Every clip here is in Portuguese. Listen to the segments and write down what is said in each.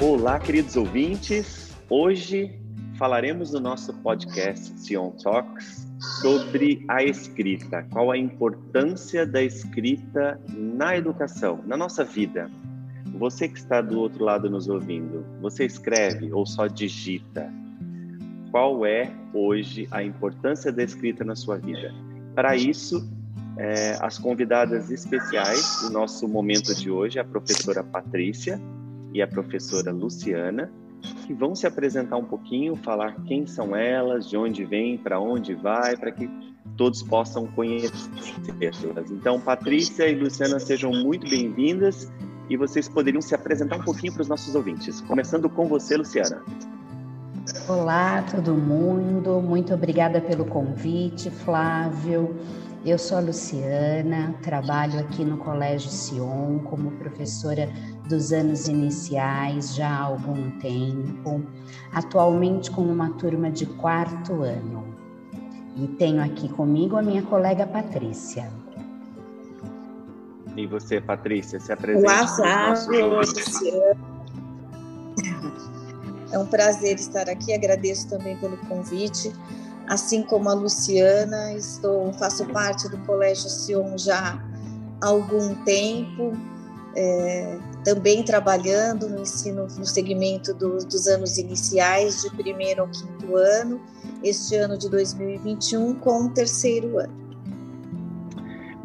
Olá, queridos ouvintes. Hoje falaremos no nosso podcast Sion Talks sobre a escrita. Qual a importância da escrita na educação, na nossa vida? Você que está do outro lado nos ouvindo, você escreve ou só digita? Qual é hoje a importância da escrita na sua vida? Para isso, é, as convidadas especiais do nosso momento de hoje, a professora Patrícia, e a professora Luciana, que vão se apresentar um pouquinho, falar quem são elas, de onde vêm, para onde vai, para que todos possam conhecê-las. Então, Patrícia e Luciana, sejam muito bem-vindas e vocês poderiam se apresentar um pouquinho para os nossos ouvintes. Começando com você, Luciana. Olá, todo mundo. Muito obrigada pelo convite, Flávio. Eu sou a Luciana, trabalho aqui no Colégio Sion como professora dos anos iniciais já há algum tempo, atualmente com uma turma de quarto ano. E tenho aqui comigo a minha colega Patrícia. E você, Patrícia, se apresenta. Olá, Flávio. É um prazer estar aqui, agradeço também pelo convite assim como a Luciana, estou faço parte do Colégio Sion já há algum tempo, é, também trabalhando no ensino no segmento do, dos anos iniciais, de primeiro ao quinto ano, este ano de 2021 com o terceiro ano.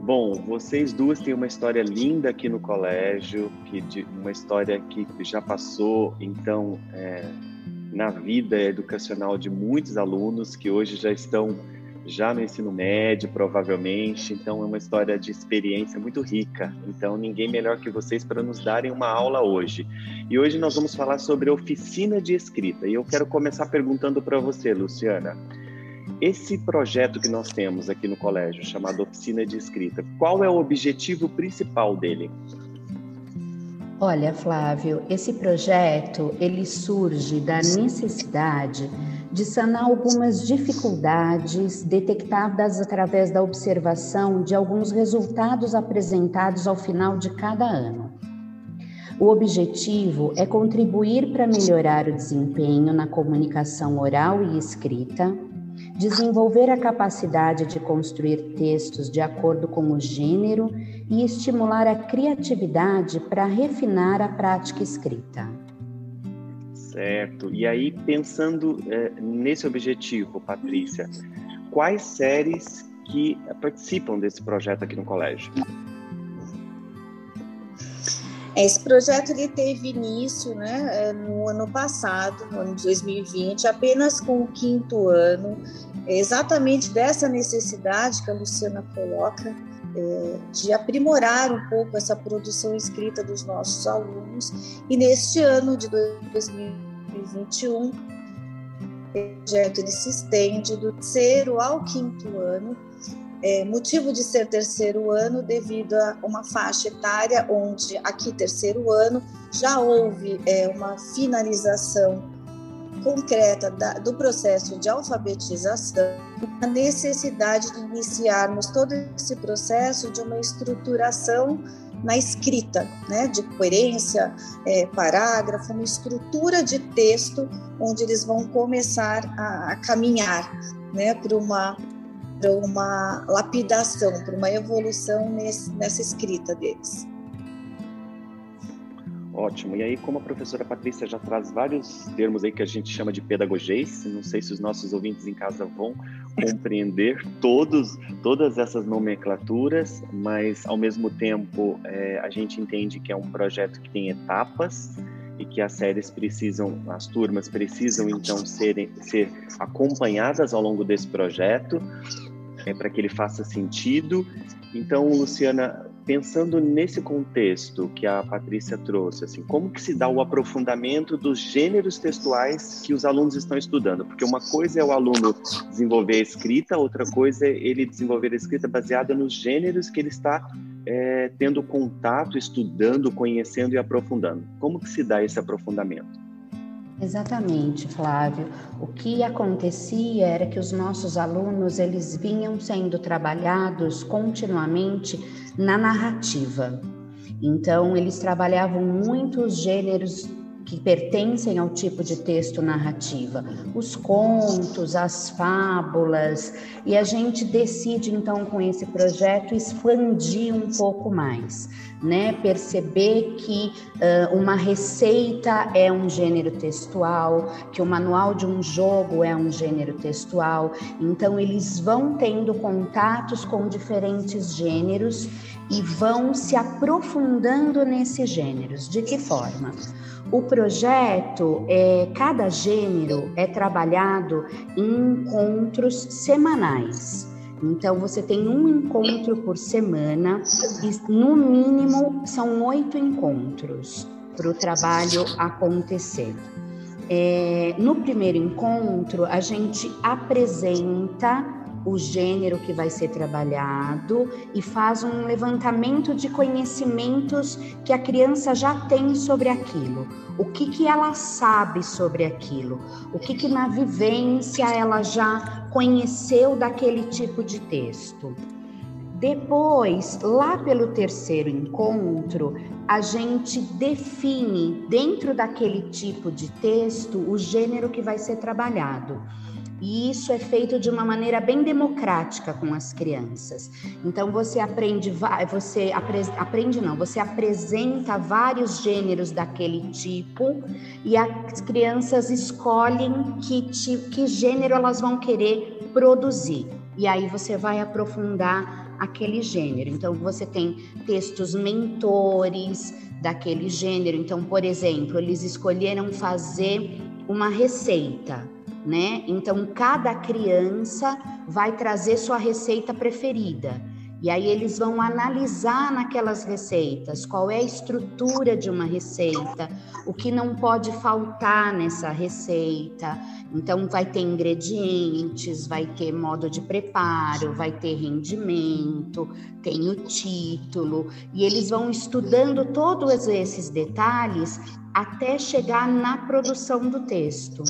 Bom, vocês duas têm uma história linda aqui no colégio, que de, uma história que já passou, então, é, na vida educacional de muitos alunos que hoje já estão já no ensino médio, provavelmente. Então, é uma história de experiência muito rica. Então, ninguém melhor que vocês para nos darem uma aula hoje. E hoje nós vamos falar sobre oficina de escrita. E eu quero começar perguntando para você, Luciana. Esse projeto que nós temos aqui no colégio, chamado Oficina de Escrita, qual é o objetivo principal dele? Olha, Flávio, esse projeto ele surge da necessidade de sanar algumas dificuldades detectadas através da observação de alguns resultados apresentados ao final de cada ano. O objetivo é contribuir para melhorar o desempenho na comunicação oral e escrita, desenvolver a capacidade de construir textos de acordo com o gênero e estimular a criatividade para refinar a prática escrita. Certo. E aí, pensando é, nesse objetivo, Patrícia, quais séries que participam desse projeto aqui no colégio? Esse projeto ele teve início né, é, no ano passado, no ano de 2020, apenas com o quinto ano, exatamente dessa necessidade que a Luciana coloca, é, de aprimorar um pouco essa produção escrita dos nossos alunos. E neste ano de 2021, o projeto ele se estende do terceiro ao quinto ano, é, motivo de ser terceiro ano devido a uma faixa etária onde aqui terceiro ano já houve é, uma finalização concreta da, do processo de alfabetização, a necessidade de iniciarmos todo esse processo de uma estruturação na escrita, né, de coerência, é, parágrafo, uma estrutura de texto onde eles vão começar a, a caminhar, né, para uma para uma lapidação, para uma evolução nesse, nessa escrita deles. Ótimo. E aí, como a professora Patrícia já traz vários termos aí que a gente chama de pedagogês, não sei se os nossos ouvintes em casa vão compreender todos, todas essas nomenclaturas, mas ao mesmo tempo é, a gente entende que é um projeto que tem etapas e que as séries precisam, as turmas precisam então serem, ser acompanhadas ao longo desse projeto é, para que ele faça sentido. Então, Luciana, pensando nesse contexto que a Patrícia trouxe, assim, como que se dá o aprofundamento dos gêneros textuais que os alunos estão estudando? Porque uma coisa é o aluno desenvolver a escrita, outra coisa é ele desenvolver a escrita baseada nos gêneros que ele está é, tendo contato, estudando, conhecendo e aprofundando. Como que se dá esse aprofundamento? Exatamente, Flávio. O que acontecia era que os nossos alunos eles vinham sendo trabalhados continuamente na narrativa. Então, eles trabalhavam muitos gêneros que pertencem ao tipo de texto narrativa, os contos, as fábulas, e a gente decide então com esse projeto expandir um pouco mais, né? Perceber que uh, uma receita é um gênero textual, que o manual de um jogo é um gênero textual, então eles vão tendo contatos com diferentes gêneros e vão se aprofundando nesses gêneros. De que forma? O projeto, é, cada gênero é trabalhado em encontros semanais. Então, você tem um encontro por semana e, no mínimo, são oito encontros para o trabalho acontecer. É, no primeiro encontro, a gente apresenta o gênero que vai ser trabalhado e faz um levantamento de conhecimentos que a criança já tem sobre aquilo. O que, que ela sabe sobre aquilo? O que, que na vivência ela já conheceu daquele tipo de texto? Depois, lá pelo terceiro encontro, a gente define dentro daquele tipo de texto o gênero que vai ser trabalhado. E isso é feito de uma maneira bem democrática com as crianças. Então você aprende, você aprende não, você apresenta vários gêneros daquele tipo e as crianças escolhem que, que gênero elas vão querer produzir. E aí você vai aprofundar aquele gênero. Então você tem textos mentores daquele gênero. Então, por exemplo, eles escolheram fazer uma receita né? Então, cada criança vai trazer sua receita preferida. E aí eles vão analisar naquelas receitas qual é a estrutura de uma receita, o que não pode faltar nessa receita. Então vai ter ingredientes, vai ter modo de preparo, vai ter rendimento, tem o título, e eles vão estudando todos esses detalhes até chegar na produção do texto.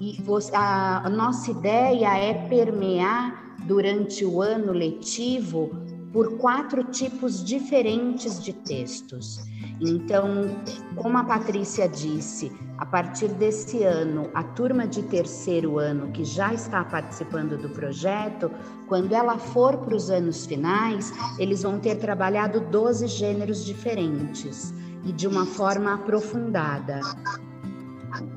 E a, a nossa ideia é permear durante o ano letivo por quatro tipos diferentes de textos. Então, como a Patrícia disse, a partir desse ano, a turma de terceiro ano que já está participando do projeto, quando ela for para os anos finais, eles vão ter trabalhado 12 gêneros diferentes e de uma forma aprofundada.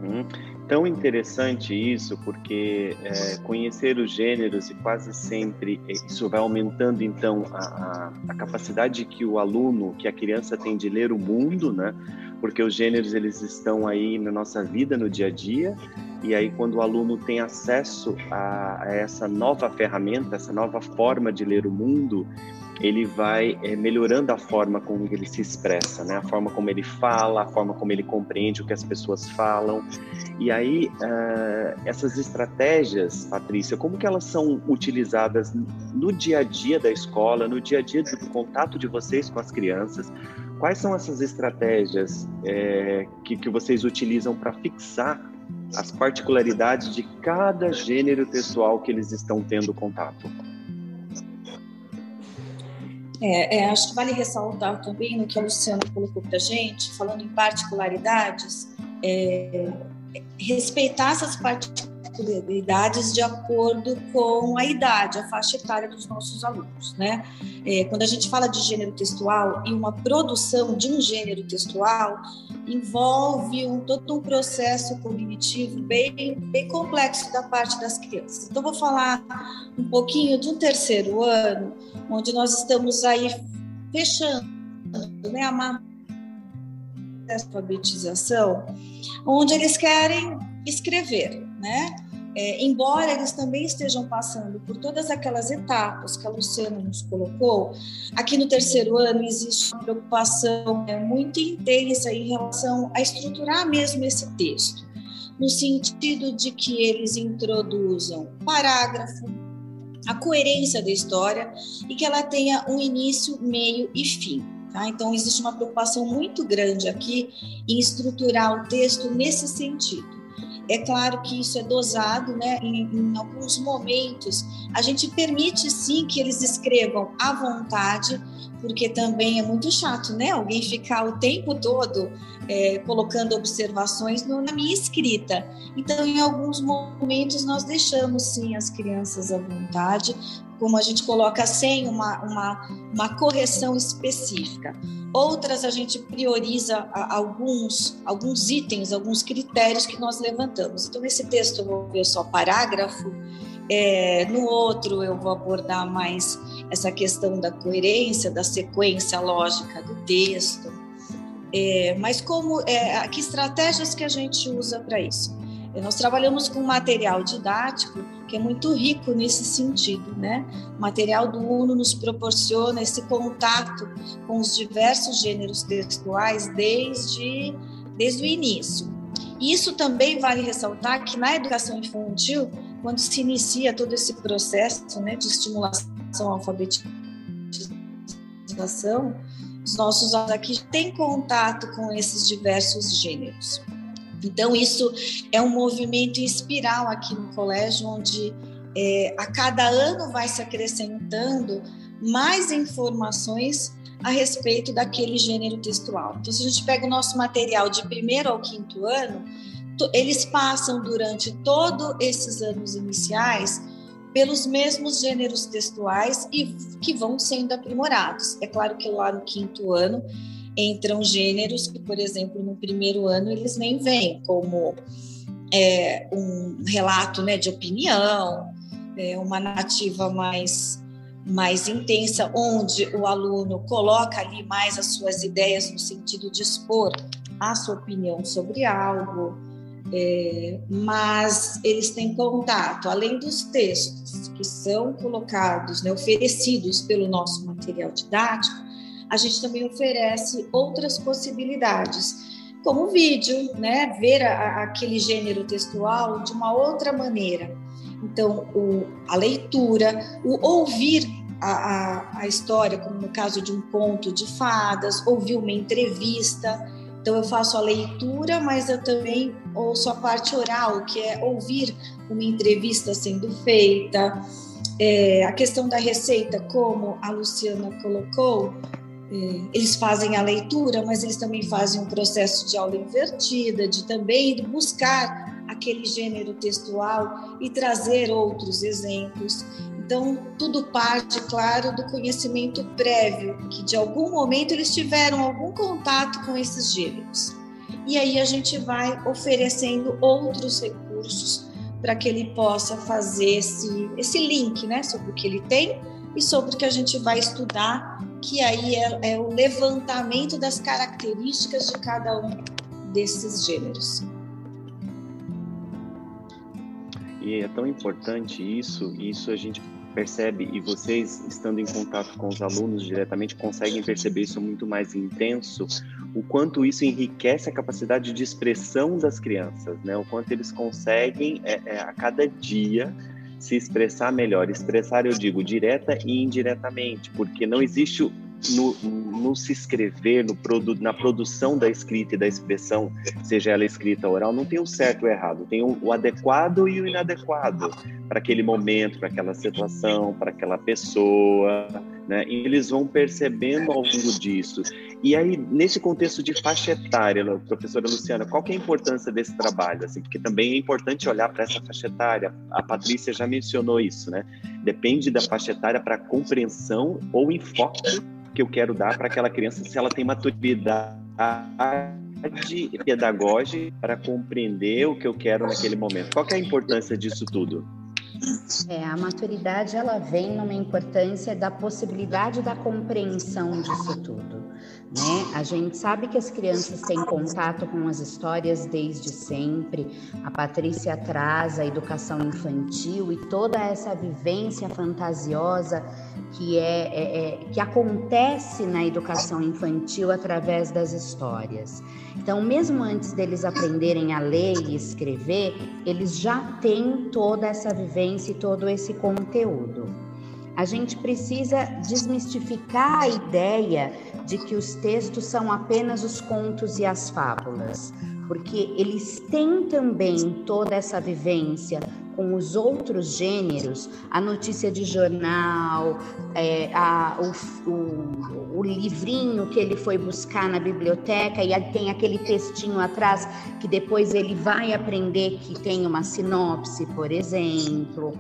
Uhum tão interessante isso, porque é, conhecer os gêneros e quase sempre isso vai aumentando então a, a, a, capacidade que o aluno, que a criança tem de ler o mundo, né? Porque os gêneros eles estão aí na nossa vida no dia a dia e aí quando o aluno tem acesso a, a essa nova ferramenta, essa nova forma de ler o mundo, ele vai é, melhorando a forma como ele se expressa, né? A forma como ele fala, a forma como ele compreende o que as pessoas falam. E aí, uh, essas estratégias, Patrícia, como que elas são utilizadas no dia a dia da escola, no dia a dia do contato de vocês com as crianças? Quais são essas estratégias é, que, que vocês utilizam para fixar as particularidades de cada gênero textual que eles estão tendo contato? É, é, acho que vale ressaltar também no que a Luciana colocou para a gente, falando em particularidades, é, respeitar essas particularidades de acordo com a idade, a faixa etária dos nossos alunos. Né? É, quando a gente fala de gênero textual e uma produção de um gênero textual, envolve um, todo um processo cognitivo bem, bem complexo da parte das crianças. Então, vou falar um pouquinho de um terceiro ano, onde nós estamos aí fechando né, a alfabetização, onde eles querem escrever, né? É, embora eles também estejam passando por todas aquelas etapas que a Luciana nos colocou, aqui no terceiro ano existe uma preocupação é, muito intensa em relação a estruturar mesmo esse texto, no sentido de que eles introduzam parágrafo, a coerência da história e que ela tenha um início, meio e fim. Tá? Então, existe uma preocupação muito grande aqui em estruturar o texto nesse sentido. É claro que isso é dosado, né? Em, em, alguns momentos, a gente permite sim que eles escrevam à vontade, porque também é muito chato, né? Alguém ficar o tempo todo é, colocando observações no, na minha escrita. Então, em alguns momentos, nós deixamos sim as crianças à vontade, como a gente coloca sem uma, uma, uma correção específica. Outras a gente prioriza alguns, alguns itens, alguns critérios que nós levantamos. Então, nesse texto eu vou ver só parágrafo, é, no outro eu vou abordar mais essa questão da coerência, da sequência lógica do texto. É, mas como é, que estratégias que a gente usa para isso? Nós trabalhamos com material didático que é muito rico nesse sentido, né? O material do UNO nos proporciona esse contato com os diversos gêneros textuais desde, desde o início. Isso também vale ressaltar que na educação infantil, quando se inicia todo esse processo né, de estimulação alfabetização, os nossos alunos aqui têm contato com esses diversos gêneros. Então, isso é um movimento em espiral aqui no colégio, onde é, a cada ano vai se acrescentando mais informações a respeito daquele gênero textual. Então, se a gente pega o nosso material de primeiro ao quinto ano, eles passam durante todos esses anos iniciais pelos mesmos gêneros textuais e que vão sendo aprimorados. É claro que lá no quinto ano entram gêneros que, por exemplo, no primeiro ano eles nem vêm, como é, um relato né, de opinião, é, uma narrativa mais, mais intensa, onde o aluno coloca ali mais as suas ideias no sentido de expor a sua opinião sobre algo, é, mas eles têm contato, além dos textos que são colocados, né, oferecidos pelo nosso material didático, a gente também oferece outras possibilidades, como vídeo, né? Ver a, aquele gênero textual de uma outra maneira. Então, o, a leitura, o ouvir a, a, a história, como no caso de um conto de fadas, ouvir uma entrevista. Então, eu faço a leitura, mas eu também ouço a parte oral, que é ouvir uma entrevista sendo feita. É, a questão da receita, como a Luciana colocou, eles fazem a leitura, mas eles também fazem um processo de aula invertida, de também buscar aquele gênero textual e trazer outros exemplos. Então, tudo parte, claro, do conhecimento prévio, que de algum momento eles tiveram algum contato com esses gêneros. E aí a gente vai oferecendo outros recursos para que ele possa fazer esse, esse link né, sobre o que ele tem e sobre o que a gente vai estudar que aí é, é o levantamento das características de cada um desses gêneros. E é tão importante isso, isso a gente percebe e vocês estando em contato com os alunos diretamente conseguem perceber isso muito mais intenso, o quanto isso enriquece a capacidade de expressão das crianças, né? O quanto eles conseguem é, é, a cada dia se expressar melhor. Expressar, eu digo, direta e indiretamente, porque não existe no, no se escrever, no produ, na produção da escrita e da expressão, seja ela escrita ou oral, não tem o certo ou errado, tem o adequado e o inadequado para aquele momento, para aquela situação, para aquela pessoa, né? E eles vão percebendo ao longo disso. E aí, nesse contexto de faixa etária, professora Luciana, qual que é a importância desse trabalho? Assim, porque também é importante olhar para essa faixa etária. A Patrícia já mencionou isso, né? Depende da faixa etária para compreensão ou enfoque que eu quero dar para aquela criança se ela tem maturidade pedagógica para compreender o que eu quero naquele momento. Qual é a importância disso tudo? É, a maturidade ela vem numa importância da possibilidade da compreensão disso tudo. Né? A gente sabe que as crianças têm contato com as histórias desde sempre. A Patrícia traz a educação infantil e toda essa vivência fantasiosa que é, é, é que acontece na educação infantil através das histórias. Então, mesmo antes deles aprenderem a ler e escrever, eles já têm toda essa vivência e todo esse conteúdo. A gente precisa desmistificar a ideia de que os textos são apenas os contos e as fábulas, porque eles têm também toda essa vivência com os outros gêneros, a notícia de jornal, é, a, o, o, o, livrinho que ele foi buscar na biblioteca e tem aquele textinho atrás que depois ele vai aprender que tem uma sinopse, por exemplo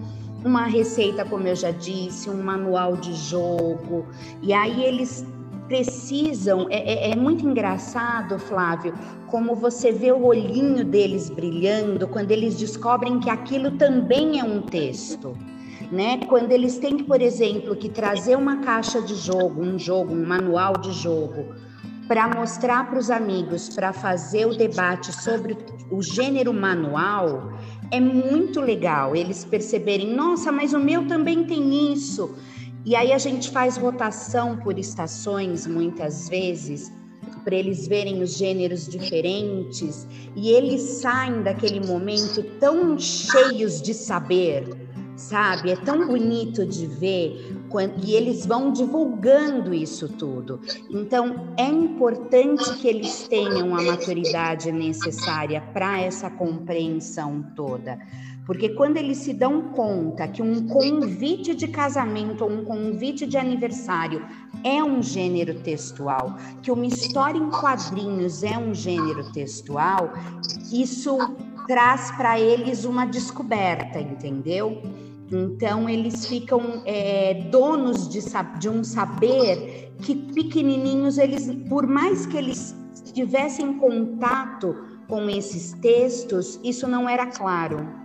uma receita, como eu já disse, um manual de jogo. E aí eles precisam. É, é, é, muito engraçado, Flávio, como você vê o olhinho deles brilhando quando eles descobrem que aquilo também é um texto. Né? Quando eles têm, por exemplo, que trazer uma caixa de jogo, um jogo, um manual de jogo, para mostrar para os amigos, para fazer o debate sobre o gênero manual, é muito legal eles perceberem, nossa, mas o meu também tem isso. E aí a gente faz rotação por estações muitas vezes, para eles verem os gêneros diferentes, e eles saem daquele momento tão cheios de saber, sabe? É tão bonito de ver e eles vão divulgando isso tudo. Então, é importante que eles tenham a maturidade necessária para essa compreensão toda. Porque quando eles se dão conta que um convite de casamento ou um convite de aniversário é um gênero textual, que uma história em quadrinhos é um gênero textual, isso traz para eles uma descoberta, entendeu? Então, eles ficam é, donos de, de, um saber que pequenininhos, eles, por mais que eles tivessem contato com esses textos, isso não era claro.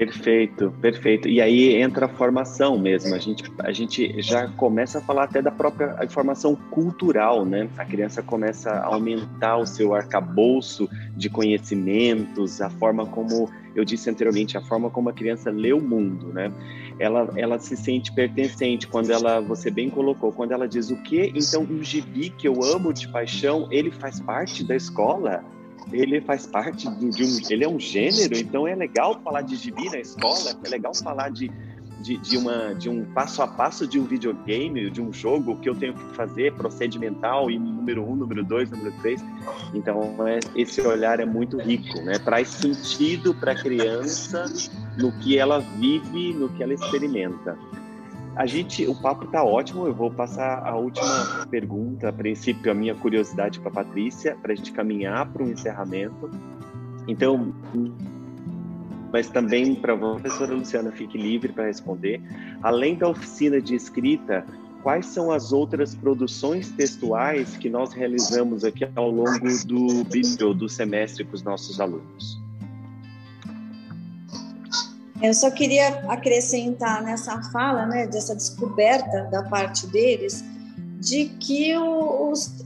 Perfeito, perfeito. E aí entra a formação mesmo. A gente, a gente já começa a falar até da própria formação cultural, né? A criança começa a aumentar o seu arcabouço de conhecimentos, a forma como eu disse anteriormente, a forma como a criança lê o mundo, né? Ela, ela se sente pertencente quando ela, você bem colocou, quando ela diz o que, então o gibi que eu amo de paixão, ele faz parte da escola ele faz parte de um. Ele é um gênero, então é legal falar de gibi na escola, é legal falar de, de, de, uma, de um passo a passo de um videogame, de um jogo que eu tenho que fazer, procedimental, e número um, número dois, número três. Então, é, esse olhar é muito rico, né? traz sentido para a criança no que ela vive, no que ela experimenta. A gente, o papo tá ótimo. Eu vou passar a última pergunta, a princípio, a minha curiosidade para Patrícia, para a gente caminhar para um encerramento. Então, mas também para a professora Luciana, fique livre para responder. Além da oficina de escrita, quais são as outras produções textuais que nós realizamos aqui ao longo do, do semestre com os nossos alunos? Eu só queria acrescentar nessa fala, né, dessa descoberta da parte deles, de que os,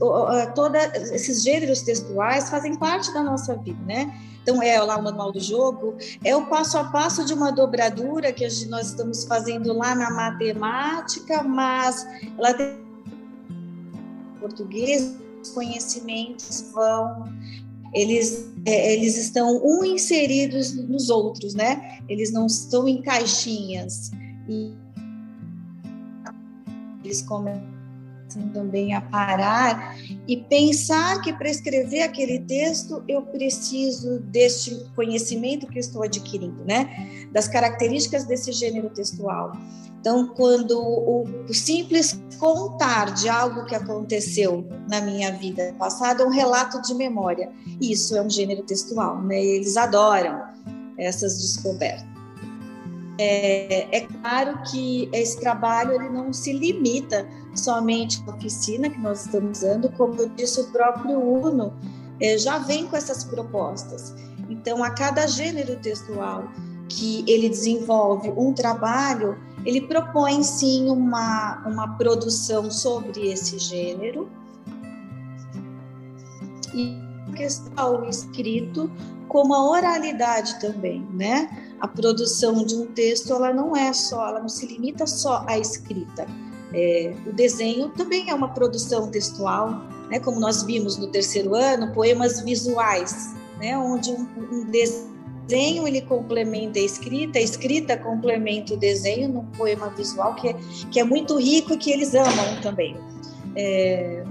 esses gêneros textuais fazem parte da nossa vida, né? Então, é lá o manual do jogo, é o passo a passo de uma dobradura que nós estamos fazendo lá na matemática, mas ela tem português, os conhecimentos vão eles, é, eles estão um inseridos nos outros, né? Eles não estão em caixinhas. E eles começam também a parar e pensar que para escrever aquele texto eu preciso deste conhecimento que estou adquirindo, né? Das características desse gênero textual. Então, quando o, simples contar de algo que aconteceu na minha vida passada é um relato de memória. Isso é um gênero textual, né? Eles adoram essas descobertas. É, é, claro que esse trabalho ele não se limita somente à oficina que nós estamos usando, como eu disse, o próprio UNO é, já vem com essas propostas. Então, a cada gênero textual que ele desenvolve um trabalho, ele propõe sim uma, uma produção sobre esse gênero e questão escrito como a oralidade também, né? A produção de um texto ela não é só, ela não se limita só à escrita. É, o desenho também é uma produção textual, né? Como nós vimos no terceiro ano, poemas visuais, né? Onde um, um desenho ele complementa a escrita, a escrita complementa o desenho num poema visual que é, que é muito rico e que eles amam também. É,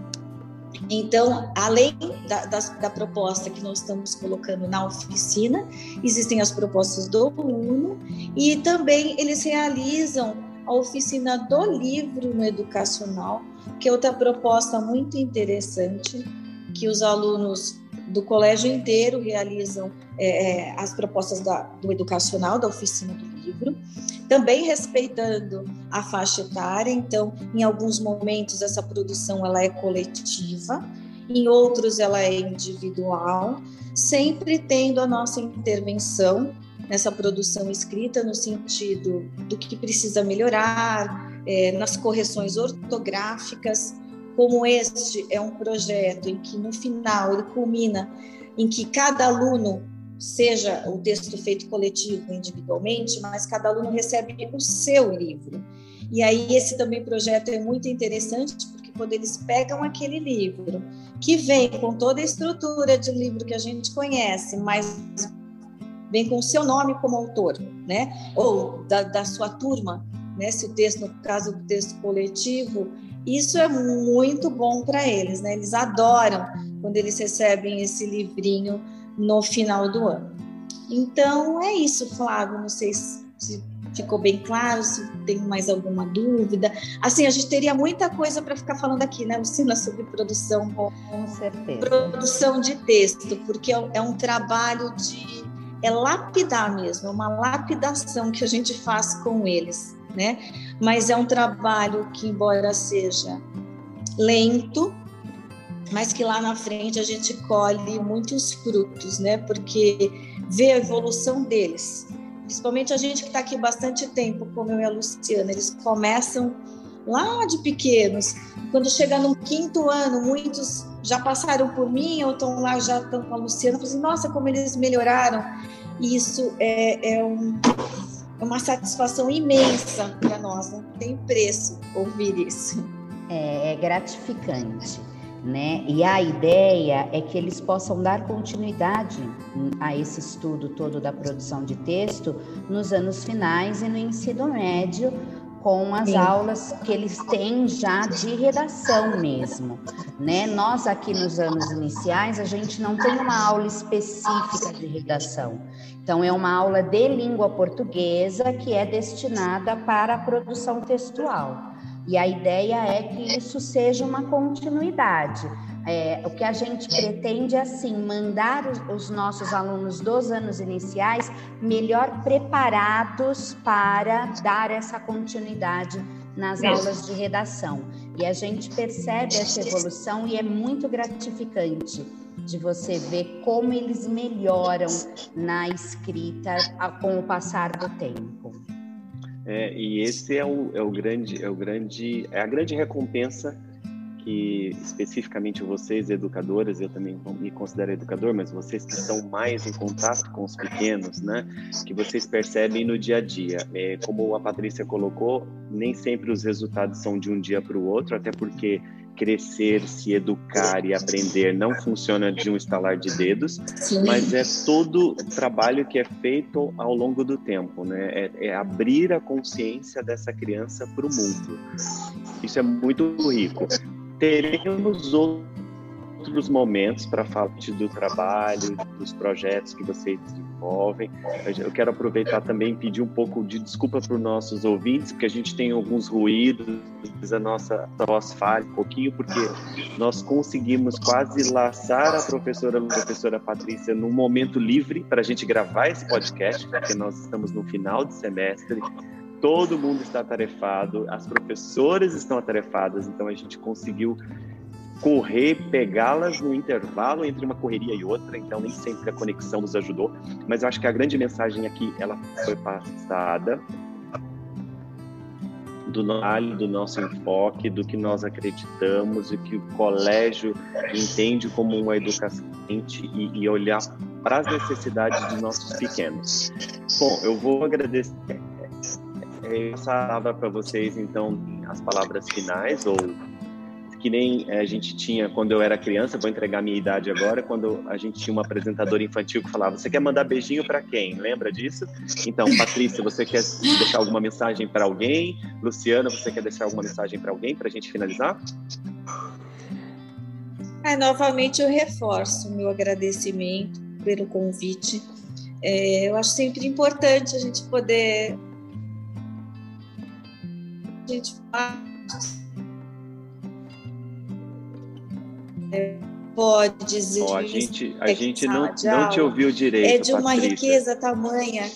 então, além da, da, da, proposta que nós estamos colocando na oficina, existem as propostas do aluno e também eles realizam a oficina do livro no educacional, que é outra proposta muito interessante, que os alunos do colégio inteiro realizam é, é as propostas da, do educacional, da oficina do livro, também respeitando a faixa etária, então, em alguns momentos essa produção ela é coletiva, em outros ela é individual, sempre tendo a nossa intervenção nessa produção escrita no sentido do que precisa melhorar, é, nas correções ortográficas, como este é um projeto em que no final ele culmina em que cada aluno seja o texto feito coletivo individualmente, mas cada aluno recebe o seu livro. E aí esse também projeto é muito interessante porque quando eles pegam aquele livro que vem com toda a estrutura de livro que a gente conhece, mas vem com o seu nome como autor, né? Ou da, da sua turma, né? Se o texto, no caso do texto coletivo, isso é muito bom para eles, né? Eles adoram quando eles recebem esse livrinho no final do ano. Então é isso, Flávio. Não sei se ficou bem claro, se tem mais alguma dúvida. Assim, a gente teria muita coisa para ficar falando aqui, né, Lucina, sobre produção. Com certeza. Produção de texto, porque é, é um trabalho de. É lapidar mesmo, é uma lapidação que a gente faz com eles, né? Mas é um trabalho que, embora seja lento, mas que lá na frente a gente colhe muitos frutos, né? Porque vê a evolução deles. Principalmente a gente que está aqui bastante tempo, como eu e a Luciana, eles começam lá de pequenos. Quando chega no quinto ano, muitos já passaram por mim ou estão lá, já estão com a Luciana. Eu assim, nossa, como eles melhoraram. E isso é, é, um, é uma satisfação imensa para nós, não tem preço ouvir isso. É, é gratificante né? E a ideia é que eles possam dar continuidade a esse estudo todo da produção de texto nos anos finais e no ensino médio, com as Sim. aulas que eles têm já de redação mesmo, né? Nós aqui nos anos iniciais a gente não tem uma aula específica de redação. Então é uma aula de língua portuguesa que é destinada para a produção textual. E a ideia é que isso seja uma continuidade. É, o que a gente pretende é, assim, mandar os, os, nossos alunos dos anos iniciais melhor preparados para dar essa continuidade nas Isso. aulas de redação. E a gente percebe essa evolução e é muito gratificante de você ver como eles melhoram na escrita com o passar do tempo. É, e esse é o, é o grande, é o grande, é a grande recompensa que especificamente vocês educadoras, eu também me considero educador, mas vocês que estão mais em contato com os pequenos, né, que vocês percebem no dia a dia. É, como a Patrícia colocou, nem sempre os resultados são de um dia para o outro, até porque crescer, se educar e aprender não funciona de um estalar de dedos, Sim. mas é todo trabalho que é feito ao longo do tempo, né? É, é abrir a consciência dessa criança para o mundo. Isso é muito rico. Teremos outros momentos para falar do trabalho, dos projetos que vocês desenvolvem. Eu quero aproveitar também e pedir um pouco de desculpa para os nossos ouvintes, porque a gente tem alguns ruídos, a nossa voz falha um pouquinho, porque nós conseguimos quase laçar a professora, a professora Patrícia num momento livre para a gente gravar esse podcast, porque nós estamos no final de semestre todo mundo está atarefado, as professoras estão atarefadas, então a gente conseguiu correr, pegá-las no intervalo entre uma correria e outra, então nem sempre a conexão nos ajudou, mas eu acho que a grande mensagem aqui ela foi passada. do, do nosso enfoque, do que nós acreditamos, e que o colégio entende como uma educação e, e olhar para as necessidades dos nossos pequenos. Bom, eu vou agradecer essa palavra para vocês, então, as palavras finais, ou que nem eh, a gente tinha quando eu era criança, vou entregar minha idade agora, quando a gente tinha uma apresentadora infantil que falava: Você quer mandar beijinho para quem? Lembra disso? Então, Patrícia, você quer deixar alguma mensagem para alguém? Luciana, você quer deixar alguma mensagem para alguém para a gente finalizar? É, novamente eu reforço meu agradecimento pelo convite. É, eu acho sempre importante a gente poder a gente pode dizer. Oh, a gente, a gente não, não te ouviu direito. É de uma Patrícia. riqueza tamanha.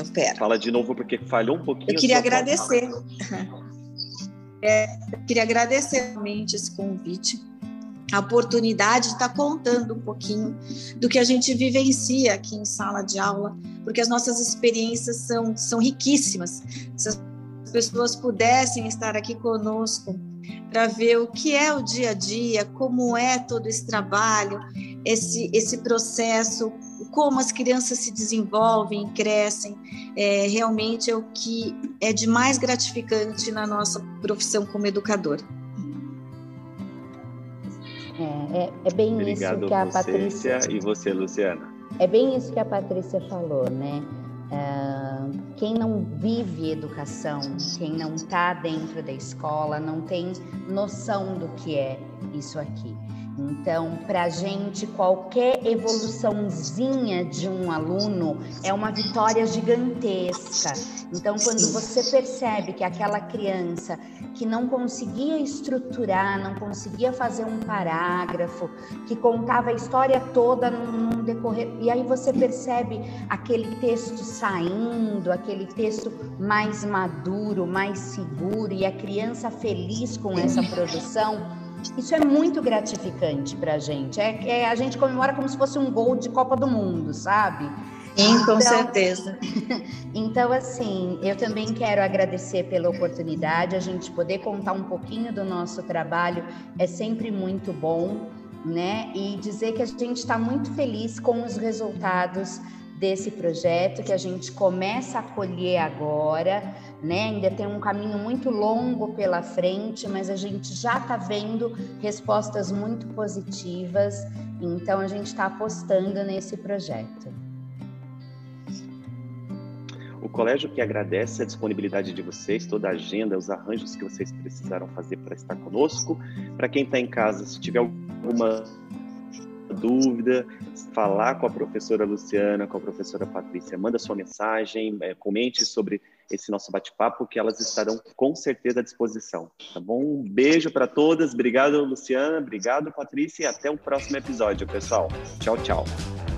Espera. Fala de novo porque falhou um pouquinho. Eu queria agradecer. É, eu queria agradecer realmente esse convite, a oportunidade de estar contando um pouquinho do que a gente vivencia aqui em sala de aula, porque as nossas experiências são, são riquíssimas. Se as pessoas pudessem estar aqui conosco para ver o que é o dia a dia, como é todo esse trabalho, esse, esse processo, como as crianças se desenvolvem, crescem, é, realmente é o que é de mais gratificante na nossa profissão como educador. É, é, bem Obrigado isso que a Patrícia e você, Luciana. É bem isso que a Patrícia falou, né? Uh, quem não vive educação, quem não está dentro da escola, não tem noção do que é isso aqui. Então, para a gente, qualquer evoluçãozinha de um aluno é uma vitória gigantesca. Então, quando você percebe que aquela criança que não conseguia estruturar, não conseguia fazer um parágrafo, que contava a história toda num, decorrer, e aí você percebe aquele texto saindo, aquele texto mais maduro, mais seguro, e a criança feliz com essa produção isso é muito gratificante para a gente. É, é, a gente comemora como se fosse um gol de Copa do Mundo, sabe? Sim, com então, certeza. então, assim, eu também quero agradecer pela oportunidade, a gente poder contar um pouquinho do nosso trabalho é sempre muito bom, né? E dizer que a gente está muito feliz com os resultados desse projeto que a gente começa a colher agora, né? Ainda tem um caminho muito longo pela frente, mas a gente já está vendo respostas muito positivas, então a gente está apostando nesse projeto. O colégio que agradece a disponibilidade de vocês, toda a agenda, os arranjos que vocês precisaram fazer para estar conosco. Para quem está em casa, se tiver alguma dúvida, falar com a professora Luciana, com a professora Patrícia, manda sua mensagem, é, comente sobre esse nosso bate-papo, que elas estarão com certeza à disposição. Tá bom? Um beijo para todas, obrigado Luciana, obrigado Patrícia e até o próximo episódio, pessoal. Tchau, tchau.